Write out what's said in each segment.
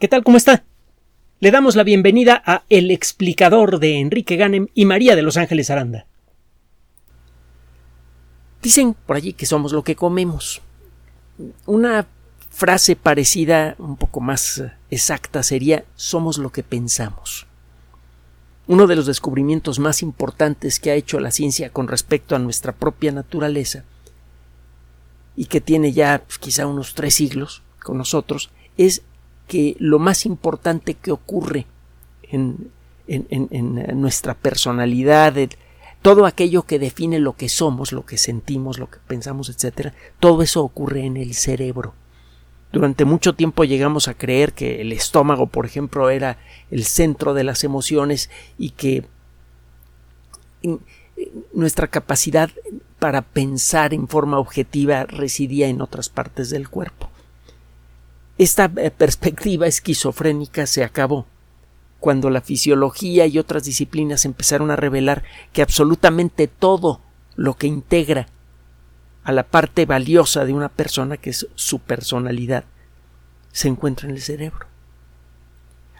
¿Qué tal? ¿Cómo está? Le damos la bienvenida a El explicador de Enrique Ganem y María de Los Ángeles Aranda. Dicen por allí que somos lo que comemos. Una frase parecida, un poco más exacta, sería somos lo que pensamos. Uno de los descubrimientos más importantes que ha hecho la ciencia con respecto a nuestra propia naturaleza y que tiene ya pues, quizá unos tres siglos con nosotros es que lo más importante que ocurre en, nuestra personalidad, todo aquello que define lo que somos, lo que sentimos, lo que pensamos, etcétera, todo eso ocurre en el cerebro. Durante mucho tiempo llegamos a creer que el estómago, por ejemplo, era el centro de las emociones y que nuestra capacidad para pensar en forma objetiva residía en otras partes del cuerpo. Esta eh, perspectiva esquizofrénica se acabó cuando la fisiología y otras disciplinas empezaron a revelar que absolutamente todo lo que integra a la parte valiosa de una persona, que es su personalidad, se encuentra en el cerebro.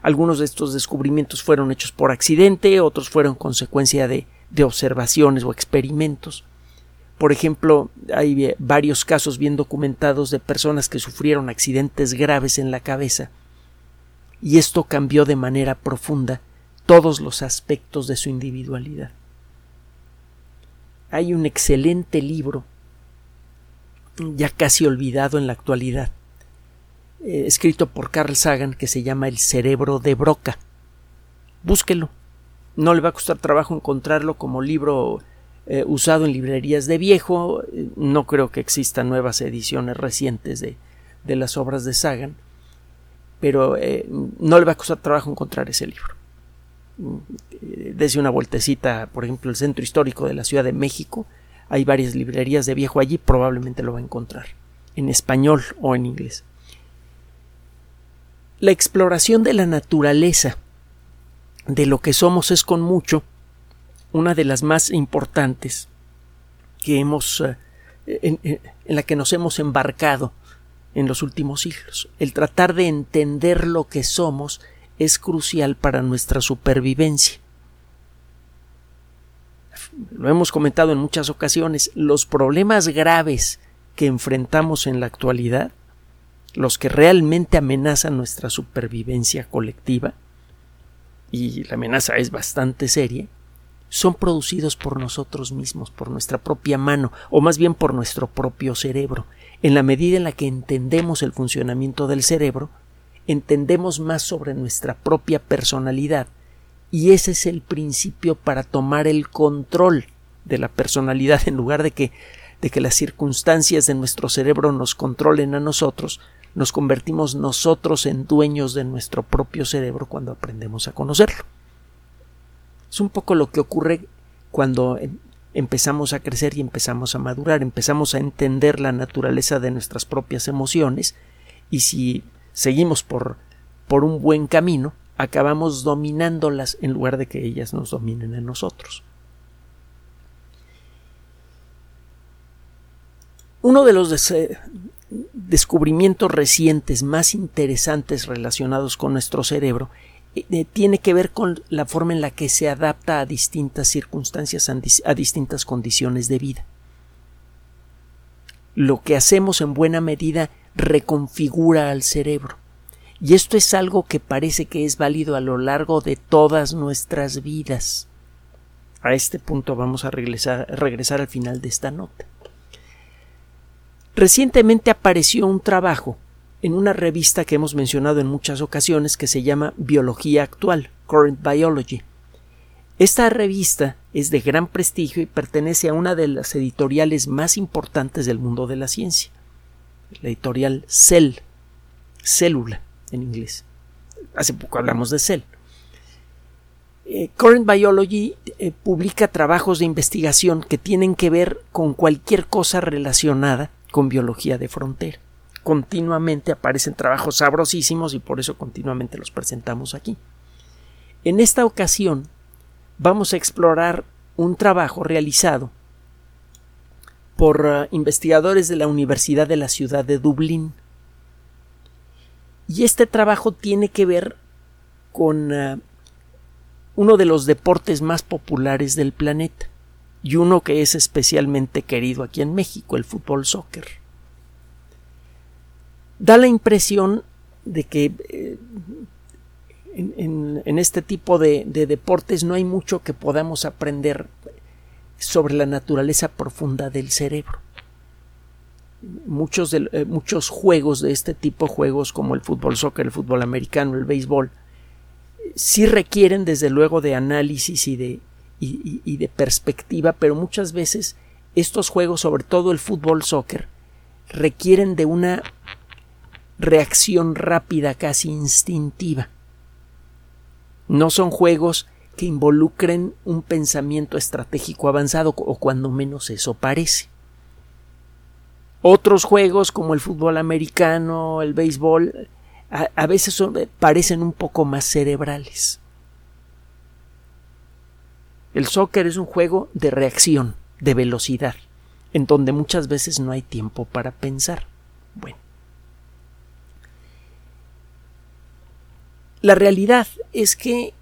Algunos de estos descubrimientos fueron hechos por accidente, otros fueron consecuencia de, de observaciones o experimentos. Por ejemplo, hay varios casos bien documentados de personas que sufrieron accidentes graves en la cabeza y esto cambió de manera profunda todos los aspectos de su individualidad. Hay un excelente libro, ya casi olvidado en la actualidad, eh, escrito por Carl Sagan que se llama El cerebro de Broca. Búsquelo. No le va a costar trabajo encontrarlo como libro eh, usado en librerías de viejo. No creo que existan nuevas ediciones recientes de, de las obras de Sagan, pero eh, no le va a costar trabajo encontrar ese libro. Desde una vueltecita, por ejemplo, el centro histórico de la Ciudad de México, hay varias librerías de viejo allí, probablemente lo va a encontrar, en español o en inglés. La exploración de la naturaleza, de lo que somos, es con mucho una de las más importantes que hemos eh, en, la que nos hemos embarcado en los últimos siglos. El tratar de entender lo que somos es crucial para nuestra supervivencia. Lo hemos comentado en muchas ocasiones, los problemas graves que enfrentamos en la actualidad, los que realmente amenazan nuestra supervivencia colectiva, y la amenaza es bastante seria, son producidos por nosotros mismos, por nuestra propia mano, o más bien por nuestro propio cerebro. En la medida en la que entendemos el funcionamiento del cerebro, entendemos más sobre nuestra propia personalidad, y ese es el principio para tomar el control de la personalidad en lugar de que de que las circunstancias de nuestro cerebro nos controlen a nosotros, nos convertimos nosotros en dueños de nuestro propio cerebro cuando aprendemos a conocerlo. Es un poco lo que ocurre cuando em, empezamos a crecer y empezamos a madurar, empezamos a entender la naturaleza de nuestras propias emociones y si seguimos por, por un buen camino, acabamos dominándolas en lugar de que ellas nos dominen a nosotros. Uno de los descubrimientos recientes más interesantes relacionados con nuestro cerebro eh, tiene que ver con la forma en la que se adapta a distintas circunstancias, a distintas condiciones de vida. Lo que hacemos en buena medida reconfigura al cerebro. Y esto es algo que parece que es válido a lo largo de todas nuestras vidas. A este punto vamos a regresar, regresar al final de esta nota. Recientemente apareció un trabajo en una revista que hemos mencionado en muchas ocasiones que se llama Biología Actual, Current Biology. Esta revista es de gran prestigio y pertenece a una de las editoriales más importantes del mundo de la ciencia, la editorial Cell, célula en inglés. Hace poco hablamos de Cell. Eh, Current Biology eh, publica trabajos de investigación que tienen que ver con cualquier cosa relacionada con biología de frontera continuamente aparecen trabajos sabrosísimos y por eso continuamente los presentamos aquí. En esta ocasión vamos a explorar un trabajo realizado por uh, investigadores de la Universidad de la ciudad de Dublín. Y este trabajo tiene que ver con uh, uno de los deportes más populares del planeta y uno que es especialmente querido aquí en México, el fútbol soccer. Da la impresión de que eh, en, este tipo de, de deportes no hay mucho que podamos aprender sobre la naturaleza profunda del cerebro. Muchos, de, eh, muchos juegos de este tipo, juegos como el fútbol soccer, el fútbol americano, el béisbol, sí requieren desde luego de análisis y de, y de perspectiva, pero muchas veces estos juegos, sobre todo el fútbol soccer, requieren de una reacción rápida, casi instintiva. No son juegos que involucren un pensamiento estratégico avanzado o cuando menos eso parece. Otros juegos como el fútbol americano, el béisbol, a, veces parecen un poco más cerebrales. El soccer es un juego de reacción, de velocidad, en donde muchas veces no hay tiempo para pensar. Bueno. La realidad es que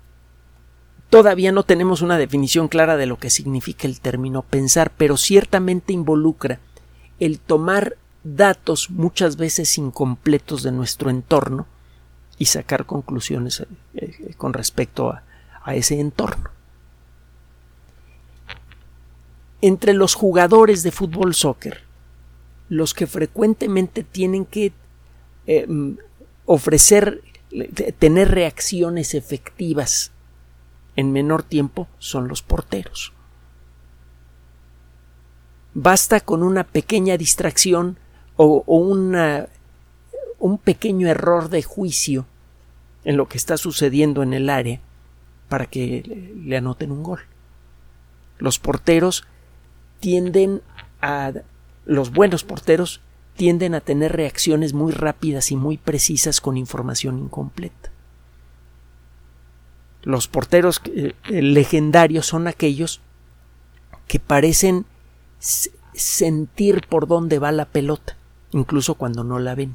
Todavía no tenemos una definición clara de lo que significa el término pensar, pero ciertamente involucra el tomar datos muchas veces incompletos de nuestro entorno y sacar conclusiones eh, eh, con respecto a, ese entorno. Entre los jugadores de fútbol soccer, los que frecuentemente tienen que eh, ofrecer, tener reacciones efectivas en menor tiempo son los porteros. Basta con una pequeña distracción o, un pequeño error de juicio en lo que está sucediendo en el área para que le, le anoten un gol. Los porteros tienden a los buenos porteros tienden a tener reacciones muy rápidas y muy precisas con información incompleta. Los porteros eh, legendarios son aquellos que parecen sentir por dónde va la pelota, incluso cuando no la ven.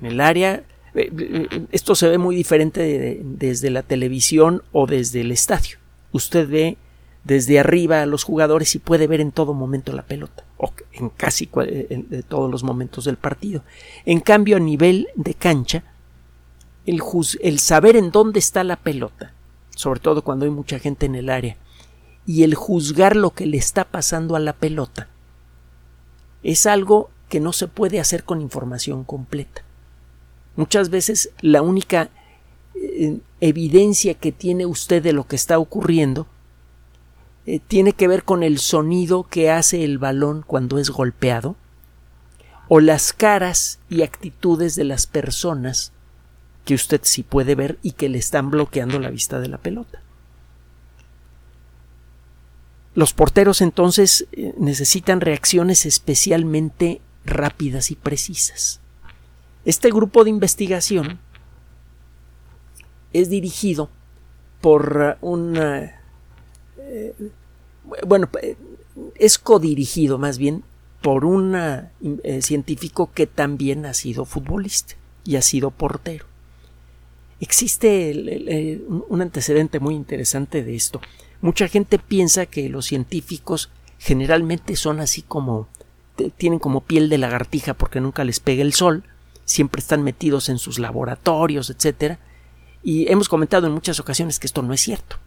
En el área, eh, eh, esto se ve muy diferente de, de, desde la televisión o desde el estadio. Usted ve desde arriba a los jugadores y puede ver en todo momento la pelota, o en casi todos los momentos del partido. En cambio, a nivel de cancha, el, el saber en dónde está la pelota, sobre todo cuando hay mucha gente en el área, y el juzgar lo que le está pasando a la pelota, es algo que no se puede hacer con información completa. Muchas veces la única eh, evidencia que tiene usted de lo que está ocurriendo eh, tiene que ver con el sonido que hace el balón cuando es golpeado o las caras y actitudes de las personas que usted sí puede ver y que le están bloqueando la vista de la pelota. Los porteros entonces eh, necesitan reacciones especialmente rápidas y precisas. Este grupo de investigación es dirigido por uh, un eh, bueno es codirigido más bien por un eh, científico que también ha sido futbolista y ha sido portero Existe un antecedente muy interesante de esto. Mucha gente piensa que los científicos generalmente son así como tienen como piel de lagartija porque nunca les pega el sol, siempre están metidos en sus laboratorios, etcétera, y hemos comentado en muchas ocasiones que esto no es cierto.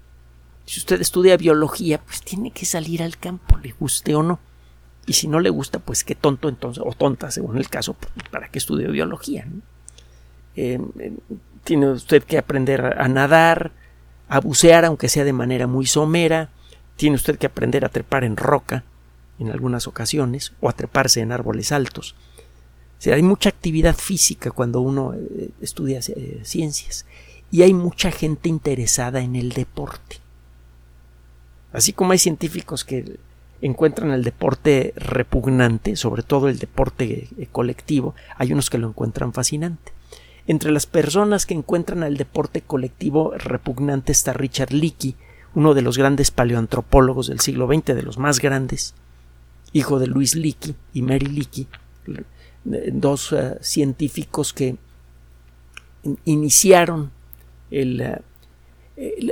Si usted estudia biología, pues tiene que salir al campo, le guste o no. Y si no le gusta, pues qué tonto entonces, o tonta según el caso, para que estudie biología. ¿no? Eh, tiene usted que aprender a nadar, a bucear, aunque sea de manera muy somera, tiene usted que aprender a trepar en roca en algunas ocasiones o a treparse en árboles altos. O hay mucha actividad física cuando uno eh, estudia eh, ciencias y hay mucha gente interesada en el deporte. Así como hay científicos que encuentran el deporte repugnante, sobre todo el deporte eh, colectivo, hay unos que lo encuentran fascinante. Entre las personas que encuentran al deporte colectivo repugnante está Richard Leakey, uno de los grandes paleoantropólogos del siglo XX, de los más grandes, hijo de Louis Leakey y Mary Leakey, dos científicos que iniciaron el,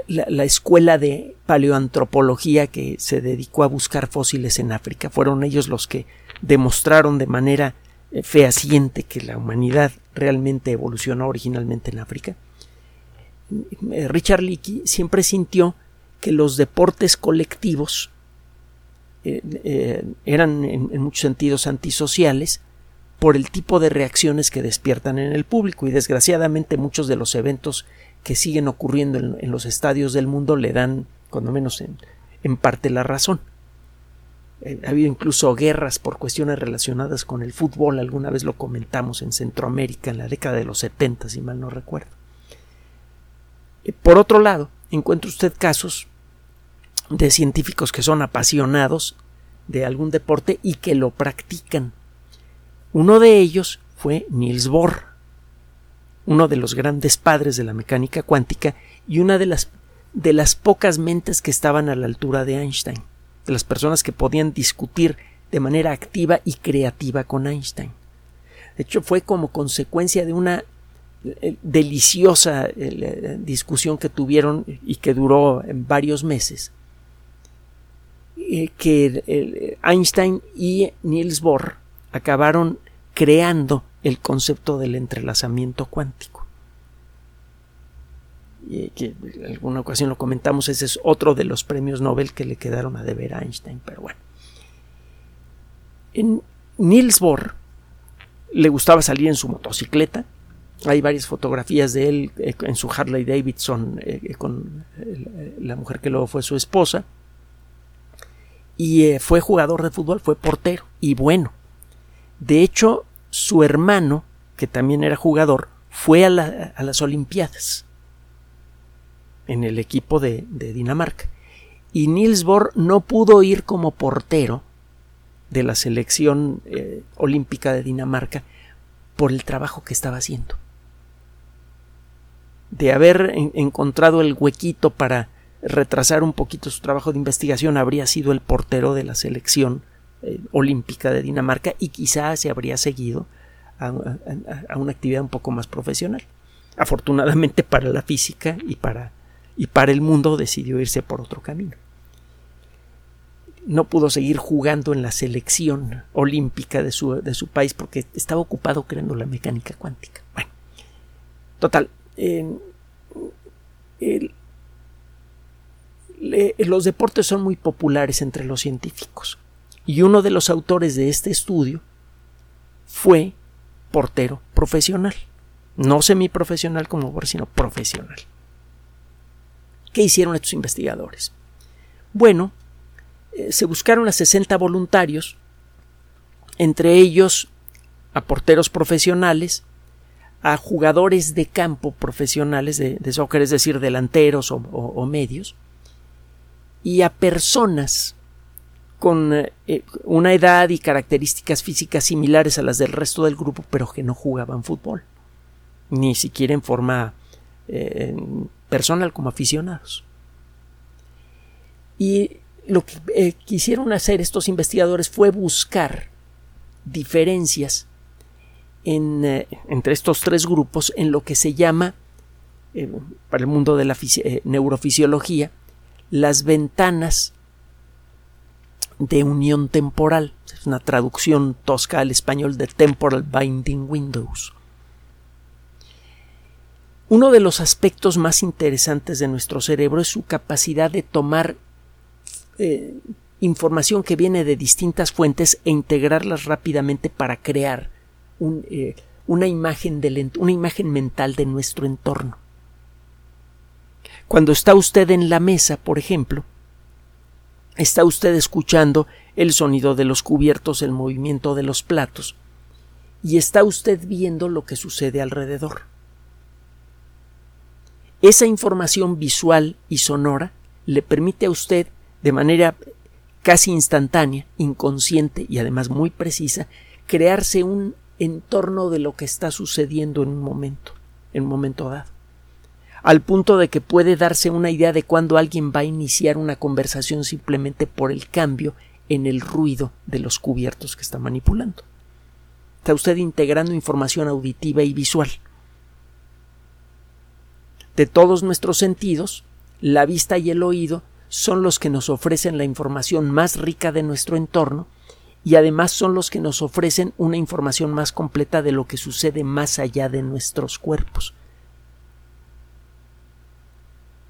la, escuela de paleoantropología que se dedicó a buscar fósiles en África. Fueron ellos los que demostraron de manera fehaciente que la humanidad realmente evolucionó originalmente en África. Richard Leakey siempre sintió que los deportes colectivos eh, eh, eran en, muchos sentidos antisociales por el tipo de reacciones que despiertan en el público y desgraciadamente muchos de los eventos que siguen ocurriendo en, los estadios del mundo le dan, cuando menos en, parte, la razón. Eh, ha habido incluso guerras por cuestiones relacionadas con el fútbol, alguna vez lo comentamos en Centroamérica en la década de los 70, si mal no recuerdo. por otro lado, encuentra usted casos de científicos que son apasionados de algún deporte y que lo practican. Uno de ellos fue Niels Bohr, uno de los grandes padres de la mecánica cuántica y una de las de las pocas mentes que estaban a la altura de Einstein, de las personas que podían discutir de manera activa y creativa con Einstein. De hecho, fue como consecuencia de una eh, deliciosa eh, discusión que tuvieron y que duró varios meses eh, que Einstein y Niels Bohr acabaron creando el concepto del entrelazamiento cuántico. Y que en alguna ocasión lo comentamos, ese es otro de los premios Nobel que le quedaron a deber a Einstein, pero bueno. En Niels Bohr le gustaba salir en su motocicleta. Hay varias fotografías de él eh, en su Harley Davidson eh, con la mujer que luego fue su esposa y eh, fue jugador de fútbol, fue portero y bueno. De hecho, su hermano, que también era jugador, fue a, las Olimpiadas en el equipo de, Dinamarca. Y Niels Bohr no pudo ir como portero de la selección eh, olímpica de Dinamarca por el trabajo que estaba haciendo. De haber encontrado el huequito para retrasar un poquito su trabajo de investigación, habría sido el portero de la selección eh, olímpica de Dinamarca y quizás se habría seguido a, una actividad un poco más profesional. Afortunadamente para la física y para, y para el mundo decidió irse por otro camino. No pudo seguir jugando en la selección olímpica de su, de su país porque estaba ocupado creando la mecánica cuántica. Bueno, total. los deportes son muy populares entre los científicos. Y uno de los autores de este estudio fue portero profesional. No semiprofesional como por sino profesional. ¿Qué hicieron estos investigadores? Bueno, eh, se buscaron a 60 voluntarios, entre ellos a porteros profesionales, a jugadores de campo profesionales de, soccer, es decir, delanteros o medios, y a personas con eh, una edad y características físicas similares a las del resto del grupo, pero que no jugaban fútbol, ni siquiera en forma eh, personal como aficionados. Y lo que eh, quisieron hacer estos investigadores fue buscar diferencias entre estos tres grupos en lo que se llama, para el mundo de la neurofisiología, las ventanas de unión temporal. Es una traducción tosca al español de Temporal Binding Windows. Uno de los aspectos más interesantes de nuestro cerebro es su capacidad de tomar eh, información que viene de distintas fuentes e integrarlas rápidamente para crear eh, una, imagen una imagen mental de nuestro entorno. Cuando está usted en la mesa, por ejemplo, está usted escuchando el sonido de los cubiertos, el movimiento de los platos, y está usted viendo lo que sucede alrededor. Esa información visual y sonora le permite a usted, de manera casi instantánea, inconsciente y además muy precisa, crearse un entorno de lo que está sucediendo en un momento, en un momento dado al punto de que puede darse una idea de cuándo alguien va a iniciar una conversación simplemente por el cambio en el ruido de los cubiertos que está manipulando. está usted integrando información auditiva y visual. De todos nuestros sentidos, la vista y el oído son los que nos ofrecen la información más rica de nuestro entorno y además son los que nos ofrecen una información más completa de lo que sucede más allá de nuestros cuerpos.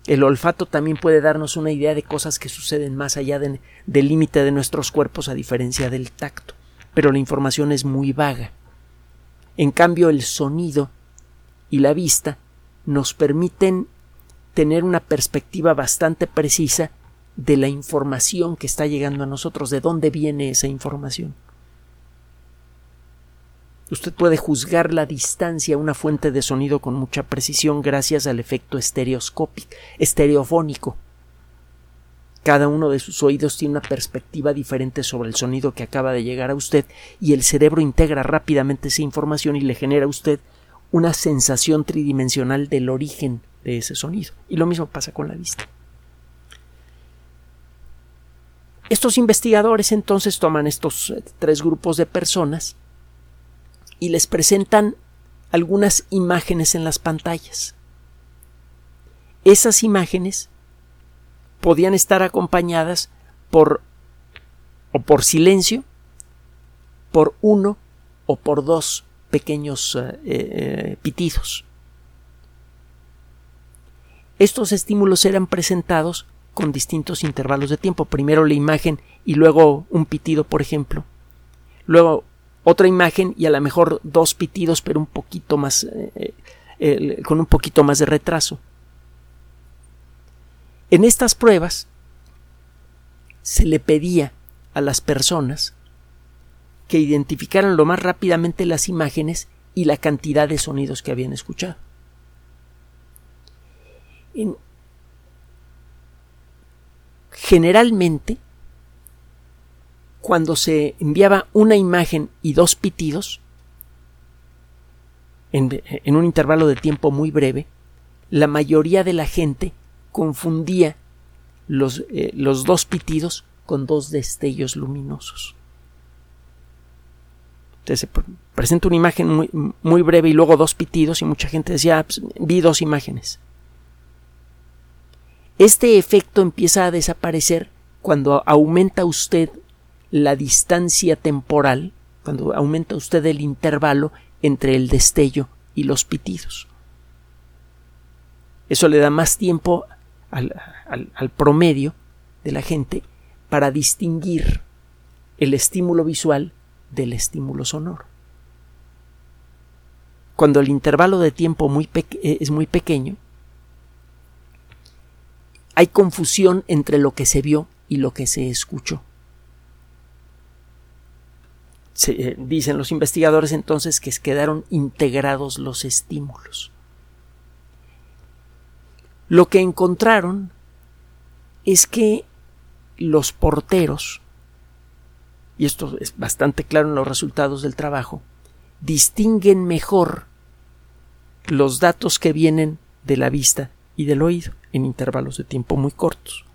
El olfato también puede darnos una idea de cosas que suceden más allá del límite de nuestros cuerpos a diferencia del tacto, pero la información es muy vaga. En cambio, el sonido y la vista nos permiten tener una perspectiva bastante precisa de la información que está llegando a nosotros, de dónde viene esa información. Usted puede juzgar la distancia a una fuente de sonido con mucha precisión gracias al efecto estereoscópico, estereofónico. Cada uno de sus oídos tiene una perspectiva diferente sobre el sonido que acaba de llegar a usted y el cerebro integra rápidamente esa información y le genera a usted una sensación tridimensional del origen de ese sonido. Y lo mismo pasa con la vista. Estos investigadores entonces toman estos eh, tres grupos de personas y les presentan algunas imágenes en las pantallas. Esas imágenes podían estar acompañadas por o por silencio, por uno o por dos pequeños eh, eh, pitidos. Estos estímulos eran presentados con distintos intervalos de tiempo. Primero la imagen y luego un pitido, por ejemplo. Luego otra imagen y a lo mejor dos pitidos, pero un poquito más, eh, eh, con un poquito más de retraso. En estas pruebas se le pedía a las personas que identificaran lo más rápidamente las imágenes y la cantidad de sonidos que habían escuchado. generalmente, cuando se enviaba una imagen y dos pitidos, en, un intervalo de tiempo muy breve, la mayoría de la gente confundía los, eh, los dos pitidos con dos destellos luminosos. Entonces se presenta una imagen muy, muy, breve y luego dos pitidos y mucha gente decía, ah, pues, vi dos imágenes. Este efecto empieza a desaparecer cuando aumenta usted la distancia temporal, cuando aumenta usted el intervalo entre el destello y los pitidos. Eso le da más tiempo al, promedio de la gente para distinguir el estímulo visual del estímulo sonoro. Cuando el intervalo de tiempo eh, es muy pequeño, hay confusión entre lo que se vio y lo que se escuchó. Eh, dicen los investigadores entonces que quedaron integrados los estímulos. Lo que encontraron es que los porteros, y esto es bastante claro en los resultados del trabajo, distinguen mejor los datos que vienen de la vista y del oído en intervalos de tiempo muy cortos.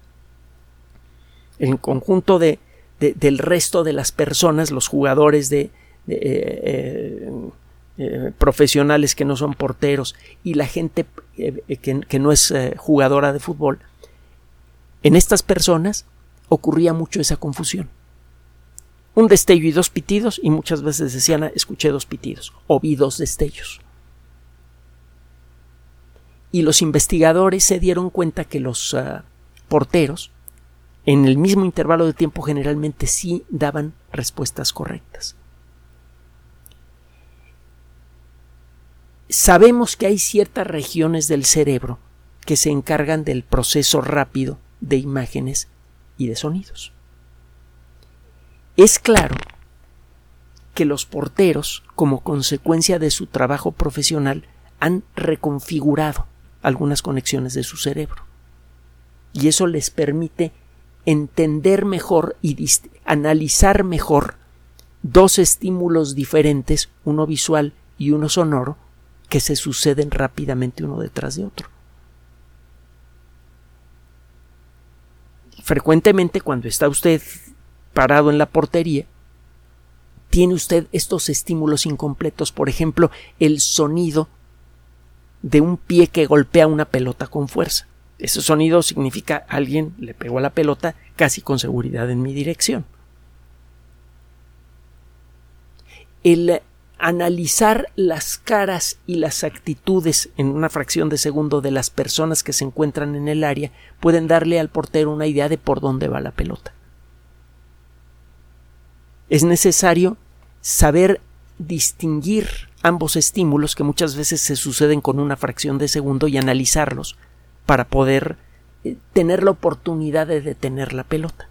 El conjunto de, del resto de las personas, los jugadores de, eh, eh, profesionales que no son porteros y la gente eh, que, no es jugadora de fútbol, en estas personas ocurría mucho esa confusión. Un destello y dos pitidos y muchas veces decían escuché dos pitidos o vi dos destellos y los investigadores se dieron cuenta que los ah, porteros en el mismo intervalo de tiempo generalmente sí daban respuestas correctas. Sabemos que hay ciertas regiones del cerebro que se encargan del proceso rápido de imágenes y de sonidos. Es claro que los porteros, como consecuencia de su trabajo profesional, han reconfigurado algunas conexiones de su cerebro. Y eso les permite entender mejor y analizar mejor dos estímulos diferentes, uno visual y uno sonoro, que se suceden rápidamente uno detrás de otro. Frecuentemente cuando está usted parado en la portería, tiene usted estos estímulos incompletos, por ejemplo, el sonido de un pie que golpea una pelota con fuerza. Ese sonido significa alguien le pegó a la pelota casi con seguridad en mi dirección. El analizar las caras y las actitudes en una fracción de segundo de las personas que se encuentran en el área pueden darle al portero una idea de por dónde va la pelota. Es necesario saber distinguir ambos estímulos que muchas veces se suceden con una fracción de segundo y analizarlos para poder eh, tener la oportunidad de detener la pelota.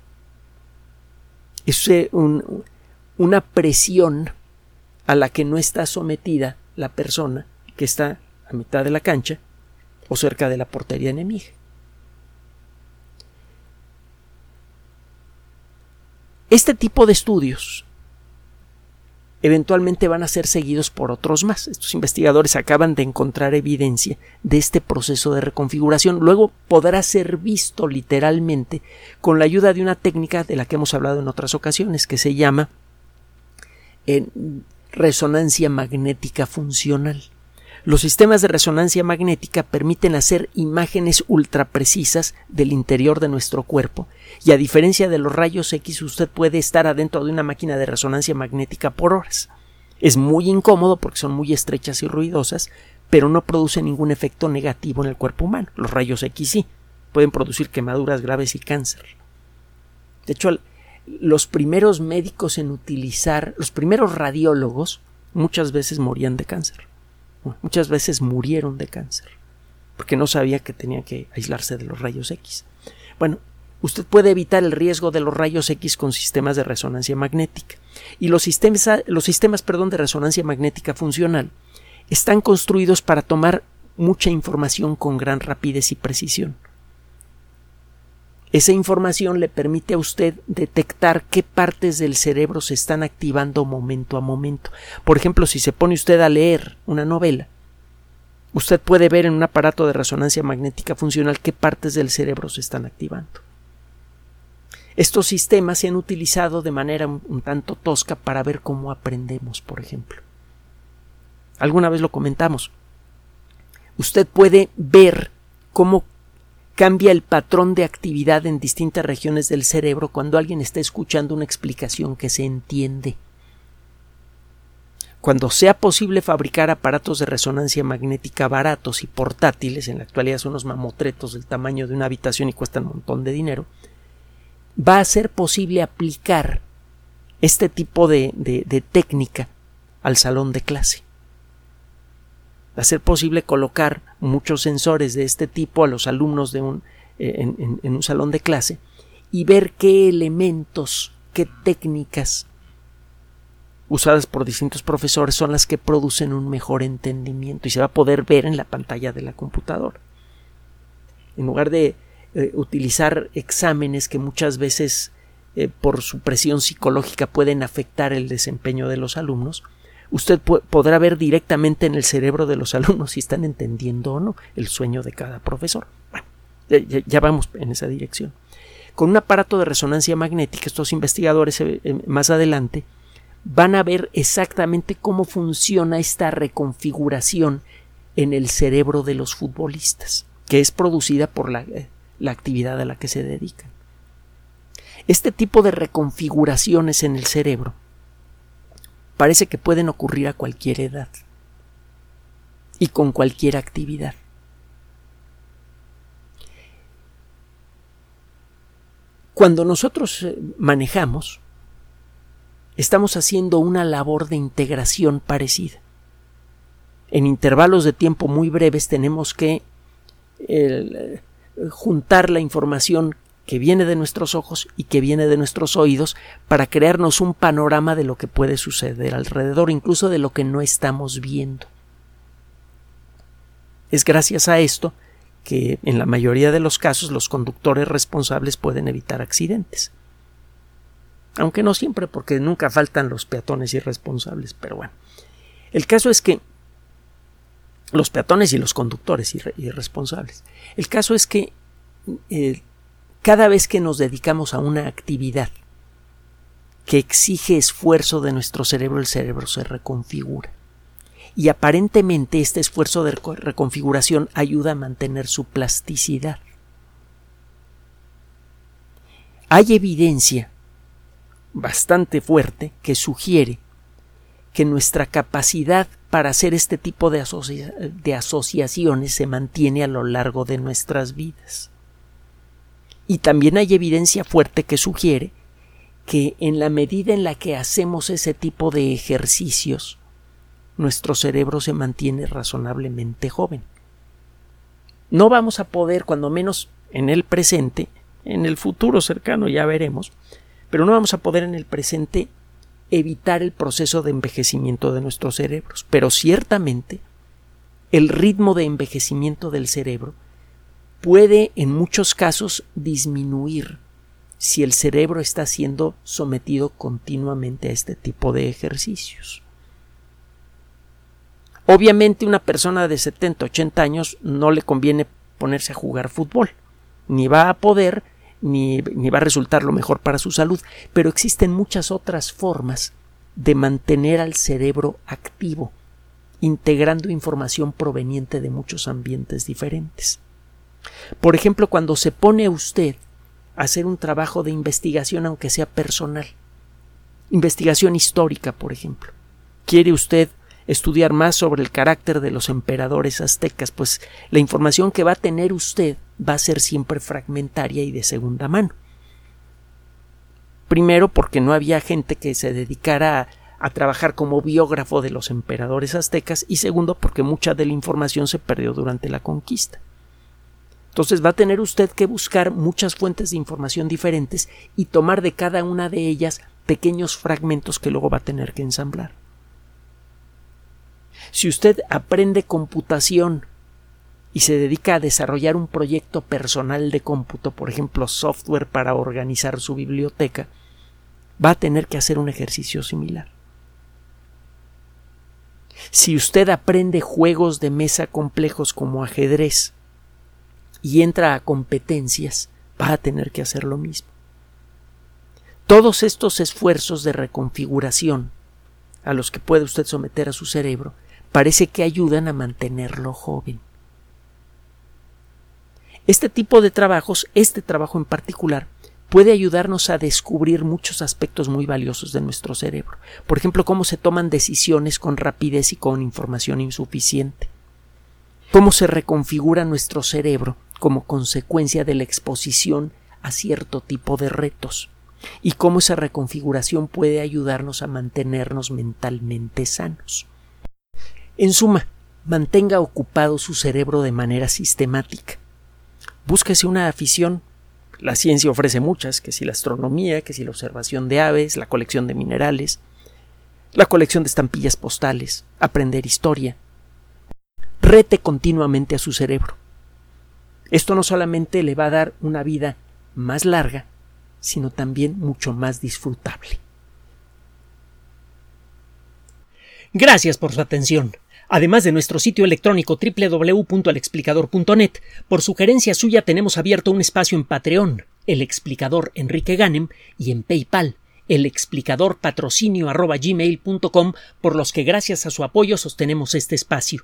Es eh, una presión a la que no está sometida la persona que está a mitad de la cancha o cerca de la portería enemiga. Este tipo de estudios eventualmente van a ser seguidos por otros más. Estos investigadores acaban de encontrar evidencia de este proceso de reconfiguración. Luego podrá ser visto literalmente con la ayuda de una técnica de la que hemos hablado en otras ocasiones, que se llama eh, resonancia magnética funcional. Los sistemas de resonancia magnética permiten hacer imágenes ultraprecisas del interior de nuestro cuerpo y a diferencia de los rayos X usted puede estar adentro de una máquina de resonancia magnética por horas. Es muy incómodo porque son muy estrechas y ruidosas, pero no produce ningún efecto negativo en el cuerpo humano. Los rayos X sí pueden producir quemaduras graves y cáncer. De hecho, los primeros médicos en utilizar, los primeros radiólogos, muchas veces morían de cáncer muchas veces murieron de cáncer, porque no sabía que tenía que aislarse de los rayos X. Bueno, usted puede evitar el riesgo de los rayos X con sistemas de resonancia magnética. Y los sistemas, los sistemas perdón, de resonancia magnética funcional están construidos para tomar mucha información con gran rapidez y precisión. Esa información le permite a usted detectar qué partes del cerebro se están activando momento a momento. Por ejemplo, si se pone usted a leer una novela, usted puede ver en un aparato de resonancia magnética funcional qué partes del cerebro se están activando. Estos sistemas se han utilizado de manera un, tanto tosca para ver cómo aprendemos, por ejemplo. Alguna vez lo comentamos. Usted puede ver cómo cambia el patrón de actividad en distintas regiones del cerebro cuando alguien está escuchando una explicación que se entiende. Cuando sea posible fabricar aparatos de resonancia magnética baratos y portátiles, en la actualidad son unos mamotretos del tamaño de una habitación y cuestan un montón de dinero, va a ser posible aplicar este tipo de, de técnica al salón de clase ser posible colocar muchos sensores de este tipo a los alumnos de un, eh, en, en un salón de clase y ver qué elementos, qué técnicas usadas por distintos profesores son las que producen un mejor entendimiento y se va a poder ver en la pantalla de la computadora. En lugar de eh, utilizar exámenes que muchas veces eh, por su presión psicológica pueden afectar el desempeño de los alumnos, usted podrá ver directamente en el cerebro de los alumnos si están entendiendo o no el sueño de cada profesor. Bueno, ya, vamos en esa dirección. Con un aparato de resonancia magnética, estos investigadores eh, eh, más adelante van a ver exactamente cómo funciona esta reconfiguración en el cerebro de los futbolistas, que es producida por la, eh, la actividad a la que se dedican. Este tipo de reconfiguraciones en el cerebro parece que pueden ocurrir a cualquier edad y con cualquier actividad. Cuando nosotros eh, manejamos, estamos haciendo una labor de integración parecida. En intervalos de tiempo muy breves tenemos que eh, juntar la información que viene de nuestros ojos y que viene de nuestros oídos para crearnos un panorama de lo que puede suceder alrededor, incluso de lo que no estamos viendo. Es gracias a esto que en la mayoría de los casos los conductores responsables pueden evitar accidentes. Aunque no siempre, porque nunca faltan los peatones irresponsables, pero bueno. El caso es que los peatones y los conductores irresponsables. El caso es que eh, cada vez que nos dedicamos a una actividad que exige esfuerzo de nuestro cerebro, el cerebro se reconfigura. Y aparentemente este esfuerzo de reconfiguración ayuda a mantener su plasticidad. Hay evidencia bastante fuerte que sugiere que nuestra capacidad para hacer este tipo de, asociaciones se mantiene a lo largo de nuestras vidas. Y también hay evidencia fuerte que sugiere que en la medida en la que hacemos ese tipo de ejercicios, nuestro cerebro se mantiene razonablemente joven. No vamos a poder, cuando menos en el presente, en el futuro cercano ya veremos, pero no vamos a poder en el presente evitar el proceso de envejecimiento de nuestros cerebros. Pero ciertamente el ritmo de envejecimiento del cerebro puede en muchos casos disminuir si el cerebro está siendo sometido continuamente a este tipo de ejercicios. Obviamente una persona de 70, 80 años no le conviene ponerse a jugar fútbol, ni va a poder ni, va a resultar lo mejor para su salud, pero existen muchas otras formas de mantener al cerebro activo, integrando información proveniente de muchos ambientes diferentes. Por ejemplo, cuando se pone usted a hacer un trabajo de investigación, aunque sea personal, investigación histórica, por ejemplo, quiere usted estudiar más sobre el carácter de los emperadores aztecas, pues la información que va a tener usted va a ser siempre fragmentaria y de segunda mano. Primero porque no había gente que se dedicara a, a trabajar como biógrafo de los emperadores aztecas y segundo porque mucha de la información se perdió durante la conquista. Entonces va a tener usted que buscar muchas fuentes de información diferentes y tomar de cada una de ellas pequeños fragmentos que luego va a tener que ensamblar. Si usted aprende computación y se dedica a desarrollar un proyecto personal de cómputo, por ejemplo, software para organizar su biblioteca, va a tener que hacer un ejercicio similar. Si usted aprende juegos de mesa complejos como ajedrez y entra a competencias, va a tener que hacer lo mismo. Todos estos esfuerzos de reconfiguración a los que puede usted someter a su cerebro parece que ayudan a mantenerlo joven. Este tipo de trabajos, este trabajo en particular, puede ayudarnos a descubrir muchos aspectos muy valiosos de nuestro cerebro. Por ejemplo, cómo se toman decisiones con rapidez y con información insuficiente. Cómo se reconfigura nuestro cerebro como consecuencia de la exposición a cierto tipo de retos. Y cómo esa reconfiguración puede ayudarnos a mantenernos mentalmente sanos. En suma, mantenga ocupado su cerebro de manera sistemática búsquese una afición. La ciencia ofrece muchas, que si la astronomía, que si la observación de aves, la colección de minerales, la colección de estampillas postales, aprender historia. Rete continuamente a su cerebro. Esto no solamente le va a dar una vida más larga, sino también mucho más disfrutable. Gracias por su atención. Además de nuestro sitio electrónico www.alexplicador.net, por sugerencia suya tenemos abierto un espacio en Patreon, el explicador Enrique Ganem, y en PayPal, el explicador patrocinio por los que gracias a su apoyo sostenemos este espacio.